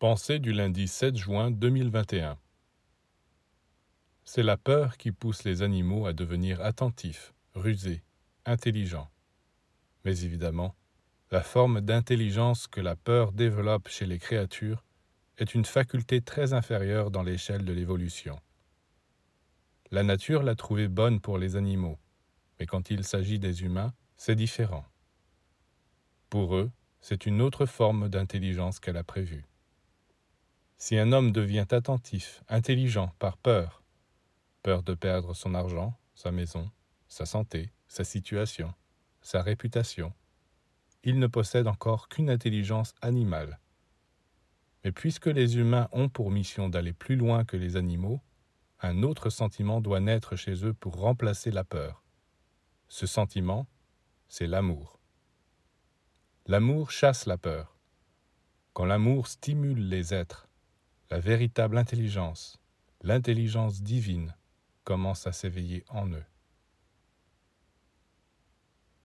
Pensée du lundi 7 juin 2021 C'est la peur qui pousse les animaux à devenir attentifs, rusés, intelligents. Mais évidemment, la forme d'intelligence que la peur développe chez les créatures est une faculté très inférieure dans l'échelle de l'évolution. La nature l'a trouvée bonne pour les animaux, mais quand il s'agit des humains, c'est différent. Pour eux, c'est une autre forme d'intelligence qu'elle a prévue. Si un homme devient attentif, intelligent par peur, peur de perdre son argent, sa maison, sa santé, sa situation, sa réputation, il ne possède encore qu'une intelligence animale. Mais puisque les humains ont pour mission d'aller plus loin que les animaux, un autre sentiment doit naître chez eux pour remplacer la peur. Ce sentiment, c'est l'amour. L'amour chasse la peur. Quand l'amour stimule les êtres, la véritable intelligence, l'intelligence divine, commence à s'éveiller en eux.